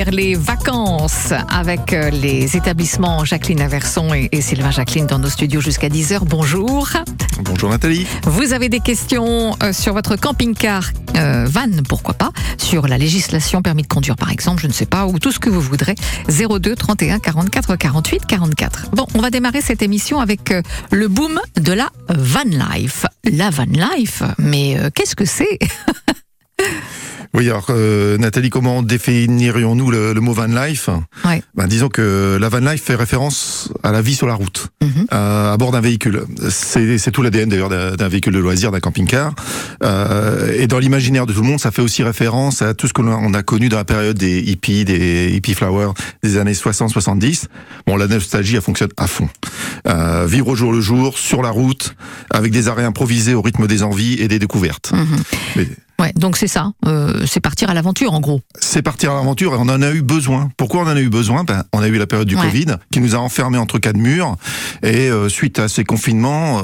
accueillir les vacances avec euh, les établissements Jacqueline Averson et, et Sylvain Jacqueline dans nos studios jusqu'à 10h. Bonjour. Bonjour Nathalie. Vous avez des questions euh, sur votre camping-car euh, van, pourquoi pas, sur la législation permis de conduire par exemple, je ne sais pas, ou tout ce que vous voudrez. 02 31 44 48 44. Bon, on va démarrer cette émission avec le boom de la van life. La van life, mais euh, qu'est-ce que c'est? Oui, alors euh, Nathalie, comment définirions-nous le, le mot van life? Ouais. ben, Disons que la van life fait référence à la vie sur la route, Mhm. euh, à bord d'un véhicule. C'est tout l'ADN d'ailleurs d'un véhicule de loisir, d'un camping-car. Euh, et dans l'imaginaire de tout le monde, ça fait aussi référence à tout ce qu'on a, on a connu dans la période des hippies, des hippie flowers des années 60-70. Bon, la nostalgie, elle fonctionne à fond. Euh, vivre au jour le jour, sur la route, avec des arrêts improvisés au rythme des envies et des découvertes. Mhm. Mais- Ouais, donc c'est ça, euh, c'est partir à l'aventure en gros. c'est partir à l'aventure et on en a eu besoin. Pourquoi on en a eu besoin? Ben, On a eu la période du Ouais. Covid qui nous a enfermés entre quatre murs et euh, suite à ces confinements, euh,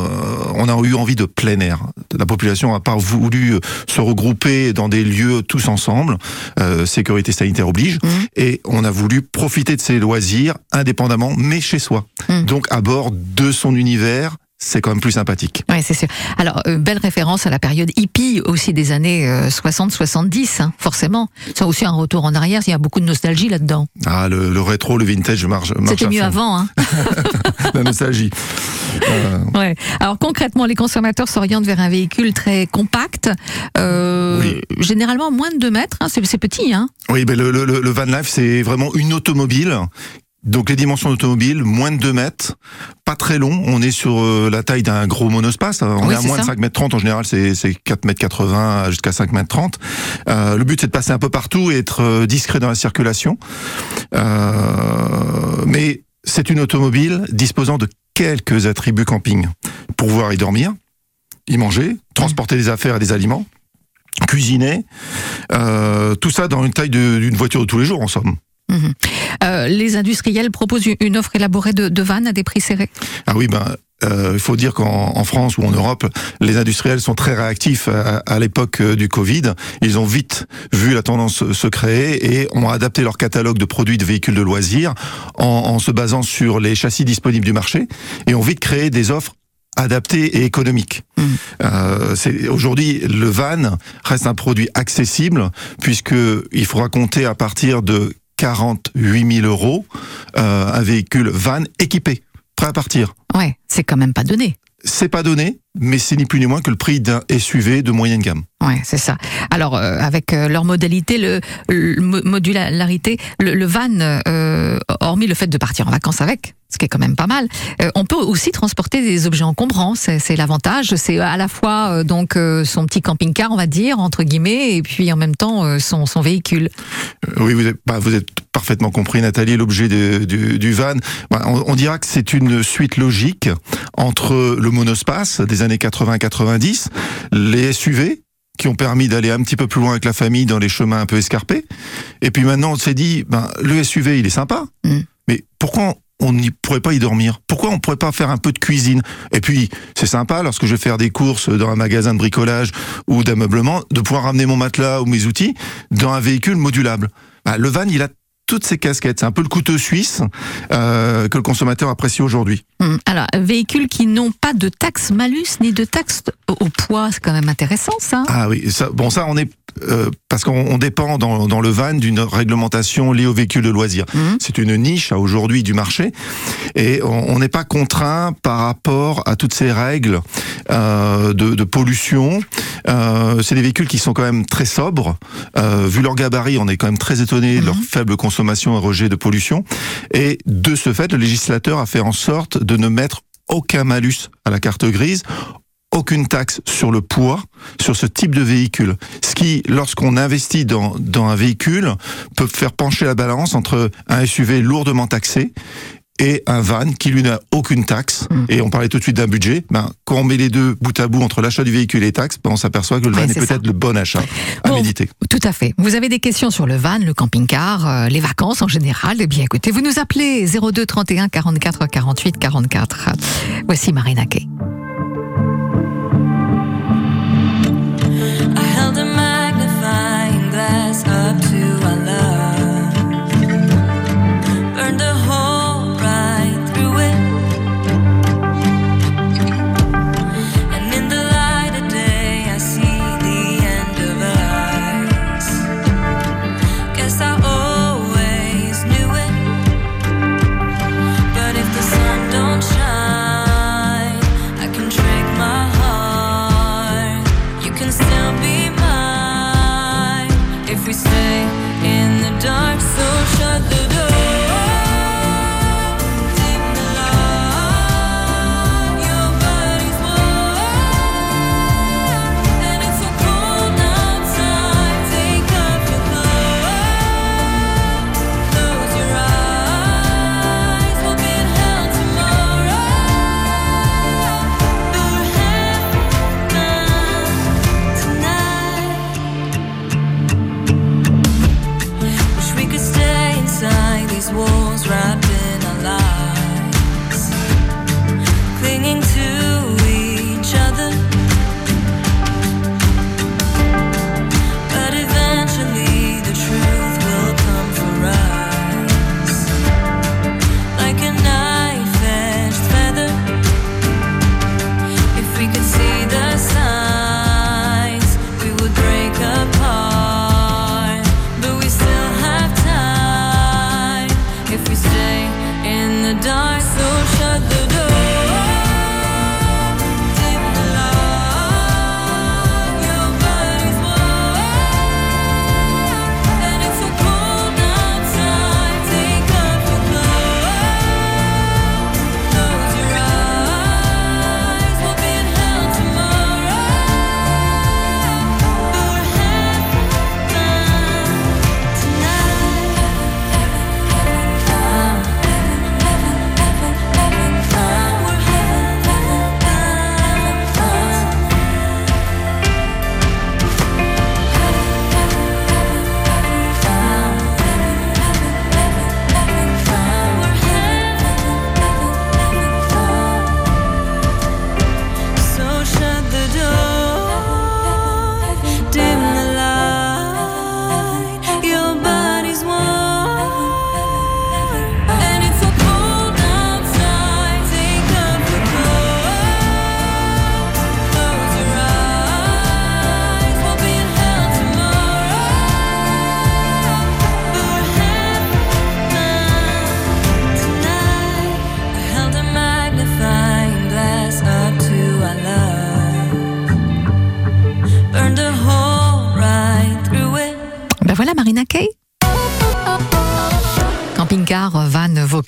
on a eu envie de plein air. La population n'a pas voulu euh, se regrouper dans des lieux tous ensemble, euh, sécurité sanitaire oblige, Mhm. et on a voulu profiter de ces loisirs indépendamment mais chez soi. Mhm. Donc à bord de son univers, c'est quand même plus sympathique. Ouais, c'est sûr. Alors, euh, belle référence à la période hippie aussi des années euh, 60-70, hein, forcément. Ça aussi un retour en arrière, il y a beaucoup de nostalgie là-dedans. Ah, le, le rétro, le vintage marche, marche C'était mieux fond. avant. Hein. La nostalgie. Euh, Ouais. Alors concrètement, les consommateurs s'orientent vers un véhicule très compact, euh, Oui. généralement moins de 2 mètres, hein, c'est c'est petit. Hein. Oui, ben le, le, le van life, c'est vraiment une automobile. Donc les dimensions d'automobile, moins de 2 mètres, pas très long. On est sur euh, la taille d'un gros monospace. On Oui, est à moins ça. de 5 mètres 30. En général, c'est c'est 4 mètres 80 jusqu'à 5 mètres 30. Euh, le but, c'est de passer un peu partout et être euh, discret dans la circulation. Euh, mais c'est une automobile disposant de quelques attributs camping. Pouvoir y dormir, y manger, transporter des affaires et des aliments, cuisiner. Euh, tout ça dans une taille d'une voiture de tous les jours, en somme. Mhm. Euh, les industriels proposent une offre élaborée de, de vannes à des prix serrés. Ah oui, ben. euh, Il faut dire qu'en en France ou en Europe, les industriels sont très réactifs à, à l'époque euh, du Covid. Ils ont vite vu la tendance se- créer et ont adapté leur catalogue de produits de véhicules de loisirs en, en se basant sur les châssis disponibles du marché et ont vite créé des offres adaptées et économiques. Mhm. Euh, Aujourd'hui, le van reste un produit accessible puisque il faudra compter à partir de 48 000 euros euh, un véhicule van équipé, prêt à partir. Ouais, c'est quand même pas donné. C'est pas donné, mais c'est ni plus ni moins que le prix d'un SUV de moyenne gamme. Ouais, c'est ça. Alors, euh, avec euh, leur modalité, le, le mo- modularité, le, le van, hormis le fait de partir en vacances avec, ce qui est quand même pas mal, euh, on peut aussi transporter des objets encombrants. C'est l'avantage. C'est à la fois euh, donc euh, son petit camping-car, on va dire entre guillemets, et puis en même temps son, son véhicule. Oui, vous êtes, bah, vous êtes parfaitement compris, Nathalie, l'objet du, du van. Bah, on, on dira que c'est une suite logique entre le monospace des années 80-90, les SUV qui ont permis d'aller un petit peu plus loin avec la famille dans les chemins un peu escarpés. Et puis maintenant, on s'est dit, ben, le SUV, il est sympa, Mm. mais pourquoi on n'y pourrait pas y dormir Pourquoi on pourrait pas faire un peu de cuisine? Et puis, c'est sympa, lorsque je vais faire des courses dans un magasin de bricolage ou d'ameublement, de pouvoir ramener mon matelas ou mes outils dans un véhicule modulable. Bah, le van, il a toutes ces casquettes. C'est un peu le couteau suisse euh, que le consommateur apprécie aujourd'hui. Hum, Alors, véhicules qui n'ont pas de taxe malus ni de taxe au, au poids, c'est quand même intéressant ça. Ah oui, ça, bon ça on est euh, parce qu'on on dépend dans, dans le van d'une réglementation liée aux véhicules de loisirs. Mhm. C'est une niche à aujourd'hui du marché et on n'est pas contraint par rapport à toutes ces règles euh, de, de pollution. Euh, c'est des véhicules qui sont quand même très sobres. Vu leur gabarit, on est quand même très étonné de leur Mhm. faible consommation et rejet de pollution. Et de ce fait, le législateur a fait en sorte de ne mettre aucun malus à la carte grise, aucune taxe sur le poids, sur ce type de véhicule. Ce qui, lorsqu'on investit dans, dans un véhicule, peut faire pencher la balance entre un SUV lourdement taxé et un van qui lui n'a aucune taxe. Mm. Et on parlait tout de suite d'un budget. Ben, quand on met les deux bout à bout entre l'achat du véhicule et les taxes, ben, on s'aperçoit que le van est peut-être le bon achat à Bon, méditer. Tout à fait. Vous avez des questions sur le van, le camping-car, euh, les vacances en général? Eh bien, écoutez, vous nous appelez 02 31 44 48 44. Voici Marina Kay.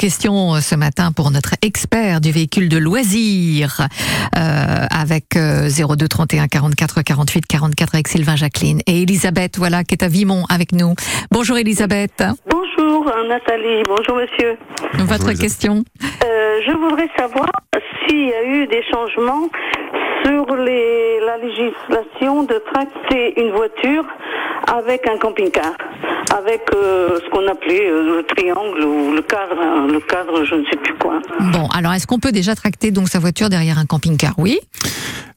Vos questions ce matin pour notre expert du véhicule de loisir euh, avec 02 31 44 48 44 avec Sylvain Jacqueline et Elisabeth, voilà, qui est à Vimont avec nous. Bonjour Elisabeth. Bonjour Nathalie, bonjour monsieur. Votre question? Euh, Je voudrais savoir s'il y a eu des changements sur les, la législation de tracter une voiture avec un camping-car, avec euh, ce qu'on appelait euh, le triangle ou le cadre, hein, le cadre, je ne sais plus quoi. Bon, alors est-ce qu'on peut déjà tracter donc sa voiture derrière un camping-car? Oui.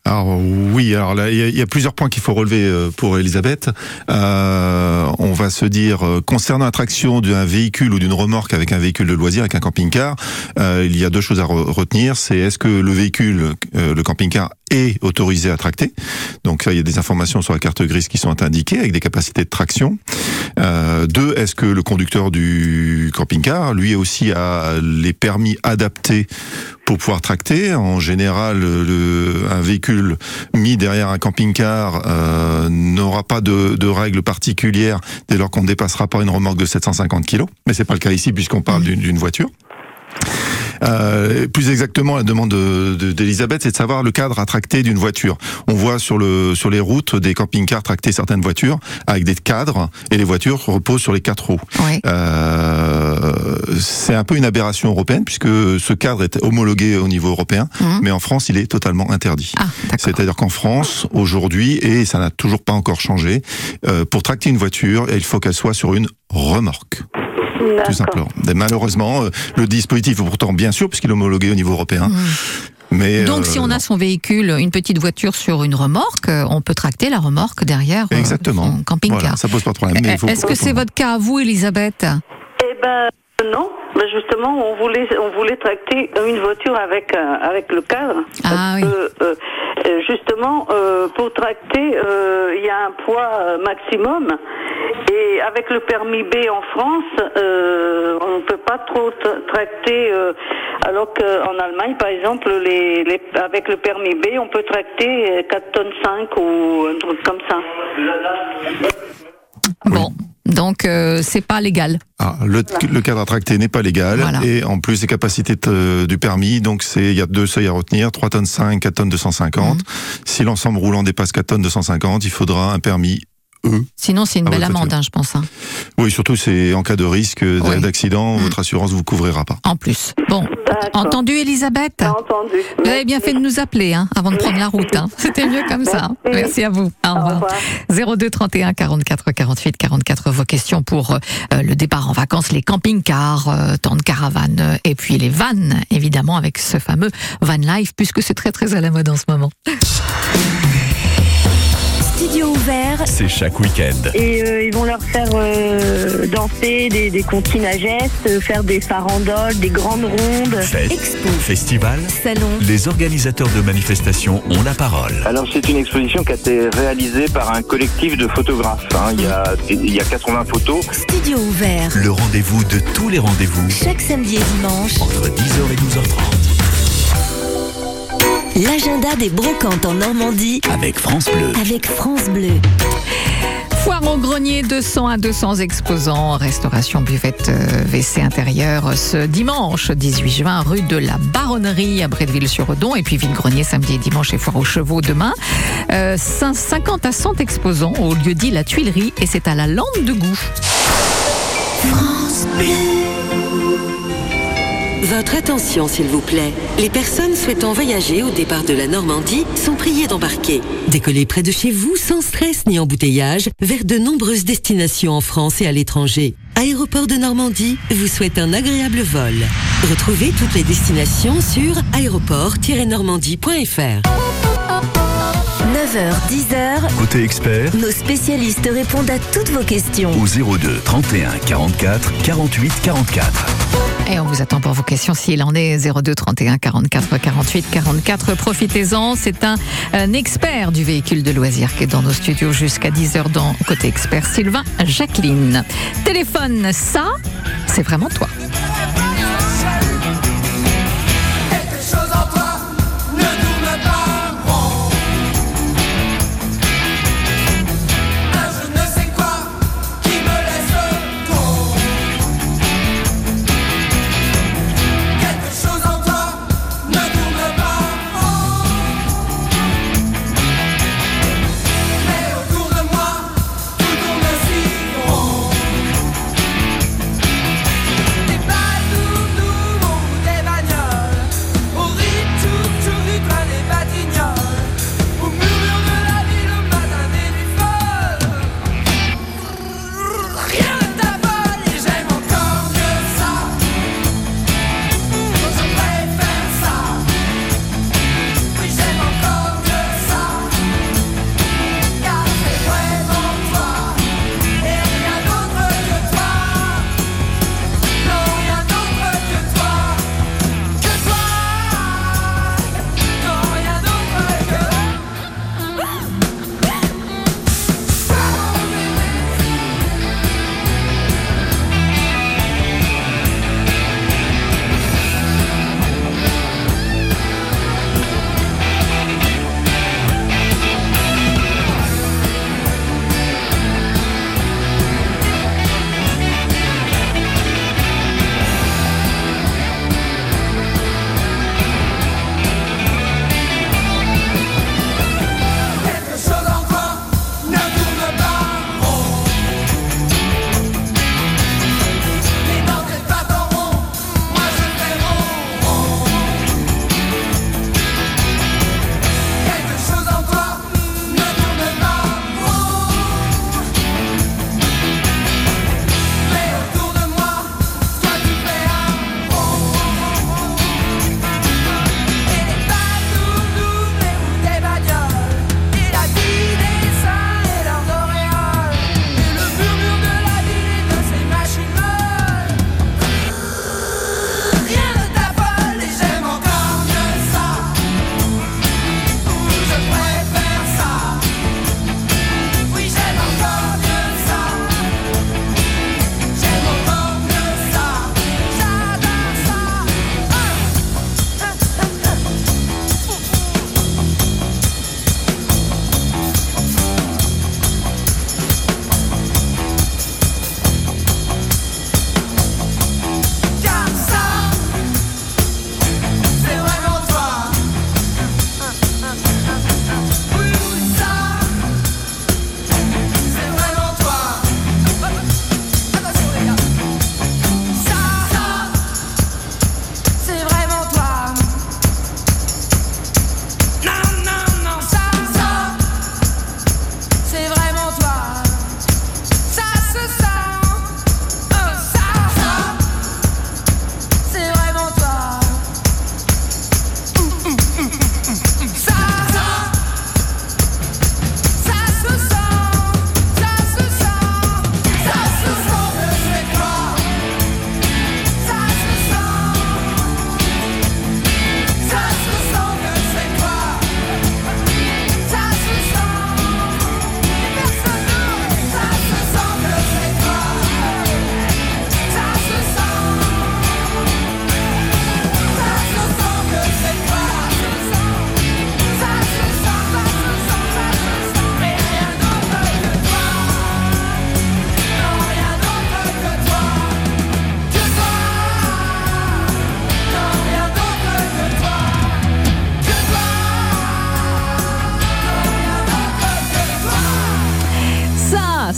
Alors oui, alors là, il y, a plusieurs points qu'il faut relever euh, pour Elisabeth. Euh, on va se dire, euh, concernant l'attraction d'un véhicule ou d'une remorque avec un véhicule de loisir, avec un camping-car, euh, il y a deux choses à retenir. C'est est-ce que le véhicule, le camping-car, est autorisé à tracter? Donc il y a des informations sur la carte grise qui sont indiquées avec des capacités de traction. Euh, deux, est-ce que le conducteur du camping-car, lui aussi, a les permis adaptés pour pouvoir tracter. En général, le, un véhicule mis derrière un camping-car euh, n'aura pas de, de, règles particulières dès lors qu'on ne dépassera pas une remorque de 750 kg. Mais c'est pas le cas ici puisqu'on parle d'une voiture. Euh, plus exactement, la demande d'Elisabeth, de, c'est de savoir le cadre à tracter d'une voiture. On voit sur le sur les routes des camping-cars tracter certaines voitures avec des cadres et les voitures reposent sur les quatre roues. Euh, c'est un peu une aberration européenne puisque ce cadre est homologué au niveau européen, mmh. mais en France, il est totalement interdit. Ah, C'est-à-dire qu'en France, aujourd'hui, et ça n'a toujours pas encore changé, euh, pour tracter une voiture, il faut qu'elle soit sur une remorque tout simplement. malheureusement, euh, le dispositif est pourtant bien sûr, puisqu'il est homologué au niveau européen. Mmh. Mais Donc, si on euh, a son véhicule, une petite voiture sur une remorque, euh, on peut tracter la remorque derrière Exactement. son camping-car. ça pose pas de problème. Est-ce que c'est votre cas à vous, Elisabeth? Eh ben non. Ben justement, on voulait on voulait tracter une voiture avec avec le cadre. Ah oui. Justement, pour tracter, il y a un poids maximum et avec le permis B en France, euh, on ne peut pas trop tracter, euh, alors qu'en Allemagne, par exemple, les, les, avec le permis B, on peut tracter 4 tonnes 5 ou un truc comme ça. Bon. Donc euh, c'est pas légal. Ah, le, le, cadre à tracter n'est pas légal et en plus les capacités du permis, donc c'est il y a deux seuils à retenir, 3 tonnes 5, 4 tonnes 250. Mhm. Si l'ensemble roulant dépasse 4 tonnes 250, il faudra un permis Sinon, c'est une belle amende, hein, je pense. Hein. Oui, surtout, c'est en cas de risque d'accident, mm. votre assurance vous couvrira pas. En plus. Bon, entendu, Elisabeth Entendu. Vous avez bien fait de nous appeler hein, avant de prendre la route. Hein. C'était mieux comme ça. Merci à vous. Au revoir. 02 31 44 48 44. Vos questions pour euh, le départ en vacances, les camping-cars, euh, temps de caravane euh, et puis les vannes, évidemment, avec ce fameux van life, puisque c'est très très à la mode en ce moment. Studio ouvert. C'est chaque week-end. Et euh, ils vont leur faire euh, danser des, des comptines à gestes, faire des farandoles, des grandes rondes. Fête, Expo, festival, salon. Les organisateurs de manifestations ont la parole. Alors c'est une exposition qui a été réalisée par un collectif de photographes. Hein. Il, y a, il y a 80 photos. Studio ouvert. Le rendez-vous de tous les rendez-vous. Chaque samedi et dimanche. Entre 10h et 12h30. L'agenda des brocantes en Normandie avec France Bleu. Avec France Bleu. Foire au grenier, 200 à 200 exposants, restauration buvette euh, WC intérieur ce dimanche 18 juin, rue de la Baronnerie à Bretteville-sur-Odon et puis vide-grenier samedi et dimanche et foire aux chevaux demain. 50 euh, à 100 exposants au lieu dit la Tuilerie et c'est à la lampe de goût. France votre attention, s'il vous plaît. Les personnes souhaitant voyager au départ de la Normandie sont priées d'embarquer. Décollez près de chez vous sans stress ni embouteillage vers de nombreuses destinations en France et à l'étranger. Aéroport de Normandie vous souhaite un agréable vol. Retrouvez toutes les destinations sur aéroport-normandie.fr. 9h, 10h. Côté expert, nos spécialistes répondent à toutes vos questions. Au 02 31 44 48 44. Et on vous attend pour vos questions s'il en est 02 31 44 48 44. Profitez-en. C'est un, expert du véhicule de loisirs qui est dans nos studios jusqu'à 10h dans Côté Expert, Sylvain Jacqueline. Téléphone, ça, c'est vraiment toi.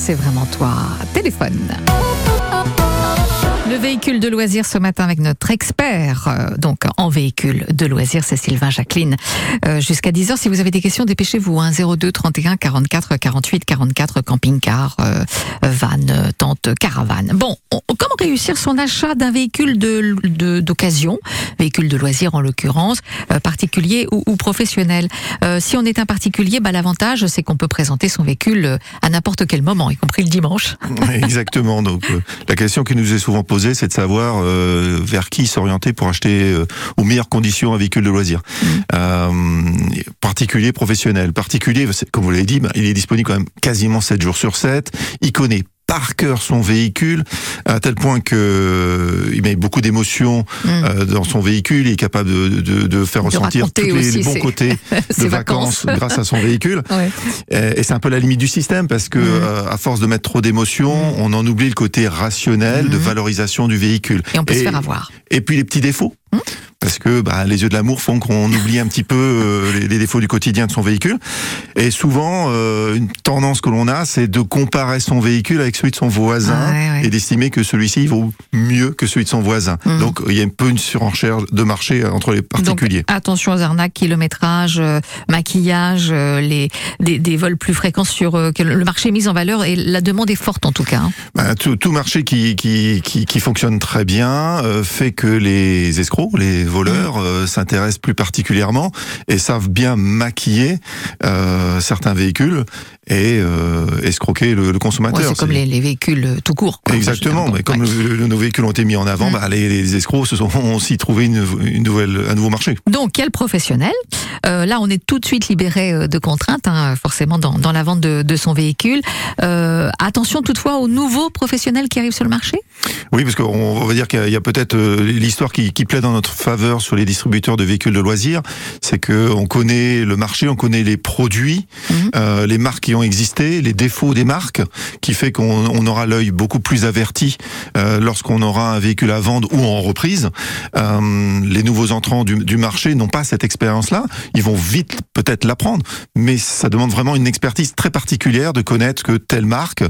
C'est vraiment toi. Téléphone. Le véhicule de loisirs ce matin avec notre expert, euh, donc en véhicule de loisirs, c'est Sylvain Jacqueline. Euh, Jusqu'à 10h, si vous avez des questions, dépêchez-vous. Hein, 02 31 44 48 44, camping-car, euh, van, euh, tente, caravane. Bon, on- comment réussir son achat d'un véhicule de- de- d'occasion, véhicule de loisirs en l'occurrence, particulier ou, professionnel? Si on est un particulier, bah, l'avantage, c'est qu'on peut présenter son véhicule à n'importe quel moment, y compris le dimanche. Exactement. Donc, la question qui nous est souvent posée, c'est de savoir euh, vers qui s'orienter pour acheter euh, aux meilleures conditions un véhicule de loisir. Euh, particulier, professionnel. Particulier, comme vous l'avez dit, bah, il est disponible quand même quasiment 7 jours sur 7. Il connaît par cœur son véhicule à tel point que euh, il met beaucoup d'émotions euh, dans son véhicule. Il est capable de, de, de faire De ressentir tous les, bons côtés de vacances. grâce à son véhicule. Ouais. Et c'est un peu la limite du système parce que euh, à force de mettre trop d'émotions, on en oublie le côté rationnel de valorisation du véhicule. Et on peut se faire avoir. Et puis les petits défauts. Parce que bah, les yeux de l'amour font qu'on oublie un petit peu euh, les, les défauts du quotidien de son véhicule. Et souvent, euh, une tendance que l'on a, c'est de comparer son véhicule avec celui de son voisin Ah ouais, ouais. et d'estimer que celui-ci vaut mieux que celui de son voisin. Donc il y a un peu une surenchère de marché entre les particuliers. Donc, attention aux arnaques, kilométrage, euh, maquillage, euh, les, des, des vols plus fréquents sur euh, que le marché est mis en valeur et la demande est forte en tout cas. hein. Bah, tout, tout marché qui, qui, qui, qui fonctionne très bien euh, fait que les escrocs, les voleurs, euh, s'intéressent plus particulièrement et savent bien maquiller euh, certains véhicules et euh, escroquer le, le consommateur. Ouais, c'est comme les, les véhicules tout court. quoi. Exactement, mais comme ouais. le- le- nos véhicules ont été mis en avant, bah, les, les escrocs se sont ont aussi trouvé une, une nouvelle, un nouveau marché. Donc, quel professionnel? Là, on est tout de suite libéré de contraintes, hein, forcément, dans, dans la vente de, de son véhicule. Attention toutefois aux nouveaux professionnels qui arrivent sur le marché? Oui, parce qu'on on va dire qu'il y a- peut-être l'histoire qui, qui plaît dans notre faveur sur les distributeurs de véhicules de loisirs, c'est que on connaît le marché, on connaît les produits, Mhm. euh, les marques qui ont existé, les défauts des marques, qui fait qu'on on aura l'œil beaucoup plus averti euh, lorsqu'on aura un véhicule à vendre ou en reprise. Euh, les nouveaux entrants du, du marché n'ont pas cette expérience-là. Ils vont vite peut-être l'apprendre, mais ça demande vraiment une expertise très particulière de connaître que telle marque, euh,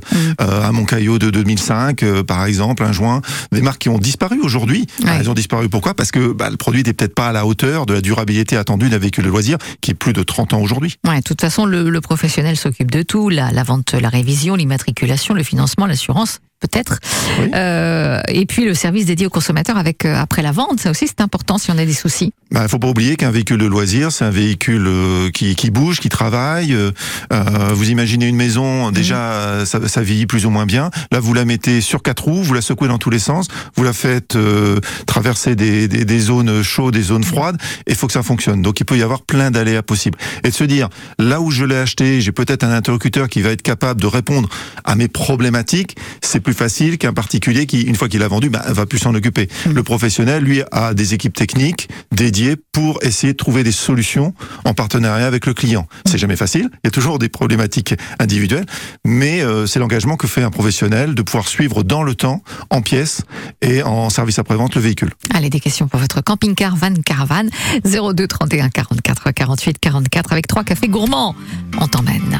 un Moncaillot de 2005, euh, par exemple, un joint, des marques qui ont disparu aujourd'hui. Ouais. Elles ont disparu pourquoi? Parce que bah, le produit n'était peut-être pas à la hauteur de la durabilité attendue d'un véhicule de loisir qui est plus de 30 ans aujourd'hui. Ouais, de toute façon, le, professionnel s'occupe de tout, la vente, la révision, l'immatriculation, le financement, l'assurance, peut-être. Oui. Euh, et puis le service dédié aux consommateurs avec euh, après la vente, ça aussi c'est important si on a des soucis. Il bah, faut pas oublier qu'un véhicule de loisir, c'est un véhicule euh, qui, qui bouge, qui travaille. euh, euh, vous imaginez une maison, déjà, euh, ça, ça vieillit plus ou moins bien. Là, vous la mettez sur quatre roues, vous la secouez dans tous les sens, vous la faites euh, traverser des, des, des zones chaudes, des zones froides, et il faut que ça fonctionne. Donc, il peut y avoir plein d'aléas possibles. Et de se dire, là où je l'ai acheté, j'ai peut-être un interlocuteur qui va être capable de répondre à mes problématiques, c'est plus facile qu'un particulier qui, une fois qu'il a vendu, bah, va plus s'en occuper. Le professionnel, lui, a des équipes techniques dédiées pour essayer de trouver des solutions en partenariat avec le client. C'est jamais facile, il y a toujours des problématiques individuelles, mais euh, c'est l'engagement que fait un professionnel de pouvoir suivre dans le temps, en pièces et en service après-vente le véhicule. Allez, des questions pour votre camping-car, van, caravane, 02 31 44 48 44 avec trois cafés gourmands. On t'emmène.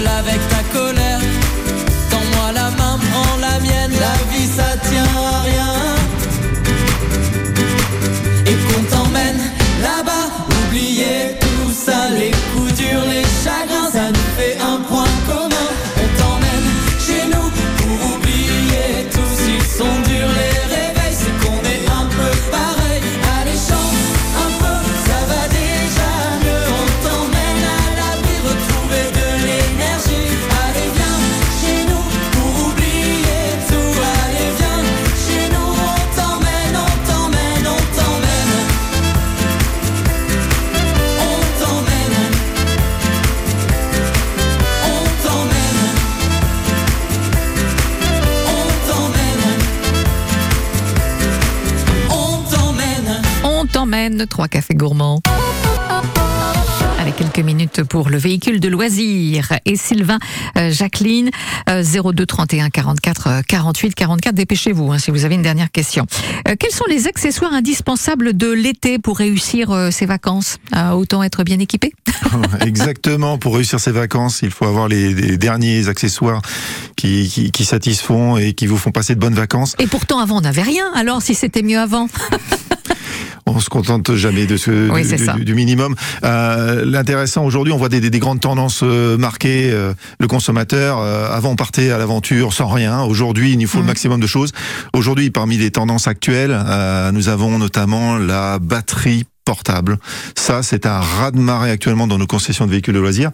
seul avec ta Trois cafés gourmands. Avec quelques minutes pour le véhicule de loisirs. Et Sylvain, euh, Jacqueline, euh, 02 31 44 euh, 48 44. Dépêchez-vous hein, si vous avez une dernière question. Euh, quels sont les accessoires indispensables de l'été pour réussir euh, ses vacances? Autant être bien équipé? Exactement. Pour réussir ses vacances, il faut avoir les, les derniers accessoires qui, qui, qui satisfont et qui vous font passer de bonnes vacances. Et pourtant, avant, on n'avait rien. Alors, si c'était mieux avant? On se contente jamais de ce Oui, du, minimum. Euh, L'intéressant aujourd'hui, on voit des, des- des grandes tendances euh, marquées. euh, le consommateur, euh, avant on partait à l'aventure sans rien. Aujourd'hui, il nous faut le maximum de choses. Aujourd'hui, parmi les tendances actuelles, euh, nous avons notamment la batterie Ça, c'est un raz-de-marée actuellement dans nos concessions de véhicules de loisirs.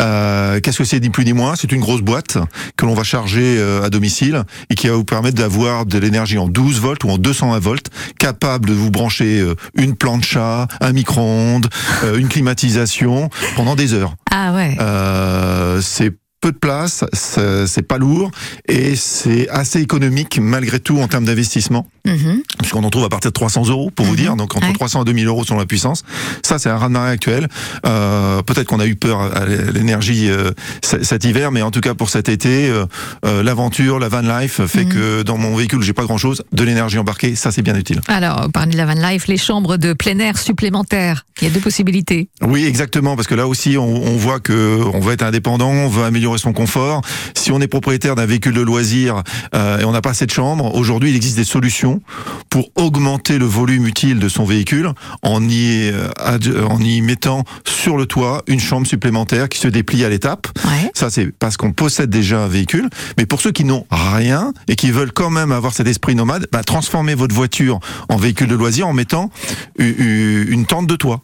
Euh, Qu'est-ce que c'est ni plus ni moins? C'est une grosse boîte que l'on va charger euh, à domicile et qui va vous permettre d'avoir de l'énergie en 12 volts ou en 220 volts, capable de vous brancher euh, une plancha, un micro-ondes, euh, une climatisation pendant des heures. Ah ouais. Euh, c'est peu de place, c'est pas lourd et c'est assez économique malgré tout en termes d'investissement Mhm. puisqu'on en trouve à partir de 300 euros pour vous dire, donc entre Ouais. 300 et 2000 euros selon la puissance. Ça, c'est un raz-de-marée actuel. Euh, Peut-être qu'on a eu peur à l'énergie euh, cet hiver, mais en tout cas pour cet été, euh, euh, l'aventure, la van life fait Mhm. que dans mon véhicule, j'ai pas grand-chose, de l'énergie embarquée, ça c'est bien utile. Alors, parmi la van life, les chambres de plein air supplémentaires. Il y a deux possibilités. Oui, exactement, parce que là aussi, on, on voit que on veut être indépendant, on veut améliorer son confort. Si on est propriétaire d'un véhicule de loisir euh, et on n'a pas assez de chambres, aujourd'hui, il existe des solutions pour augmenter le volume utile de son véhicule en y, euh, ad- en y mettant sur le toit une chambre supplémentaire qui se déplie à l'étape. Ouais. Ça, c'est parce qu'on possède déjà un véhicule. Mais pour ceux qui n'ont rien et qui veulent quand même avoir cet esprit nomade, bah, transformez votre voiture en véhicule de loisir en mettant une tente de toit.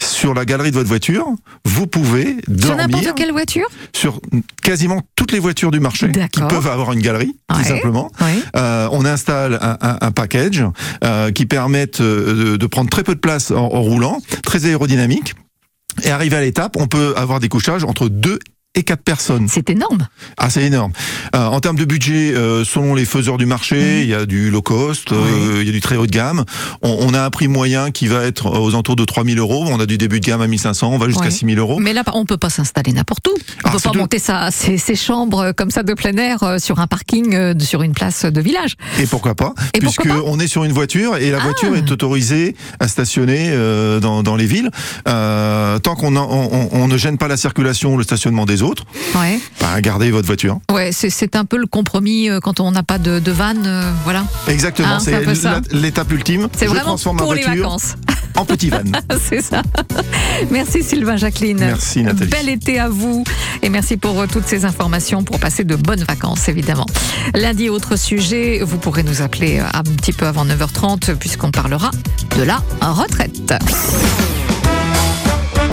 Sur la galerie de votre voiture, vous pouvez Sur dormir n'importe quelle voiture sur quasiment toutes les voitures du marché qui peuvent avoir une galerie, Ouais. tout simplement. Oui. Euh, on installe un, un- un package euh, qui permet euh, de, de prendre très peu de place en, en roulant, très aérodynamique. Et arrivé à l'étape, on peut avoir des couchages entre deux et quatre personnes. C'est énorme. Ah, c'est énorme. Euh, en termes de budget, euh, selon les faiseurs du marché, il y a du low cost, euh, il y a du très haut de gamme. On, on a un prix moyen qui va être aux alentours de 3000 euros. On a du début de gamme à 1500, on va jusqu'à Ouais. 6000 euros. Mais là, on peut pas s'installer n'importe où. On Ah, peut pas de- monter sa, ses, ses chambres comme ça de plein air sur un parking, sur une place de village. Et pourquoi pas Et Puisque pourquoi pas on est sur une voiture et la Ah. voiture est autorisée à stationner dans, dans les villes tant qu'on en- on, on ne gêne pas la circulation le stationnement des autres. Ouais. Bah, gardez votre voiture. Ouais, c'est- un peu le compromis euh, quand on n'a pas de, de van, euh, voilà. Exactement, Ah, c'est l'étape ultime. C'est vraiment transforme ma pour les voiture vacances. en petit van. c'est ça. Merci Sylvain Jacqueline. Merci, Nathalie. Bel été à vous et merci pour euh, toutes ces informations pour passer de bonnes vacances évidemment. Lundi autre sujet, vous pourrez nous appeler un petit peu avant 9h30 puisqu'on parlera de la retraite.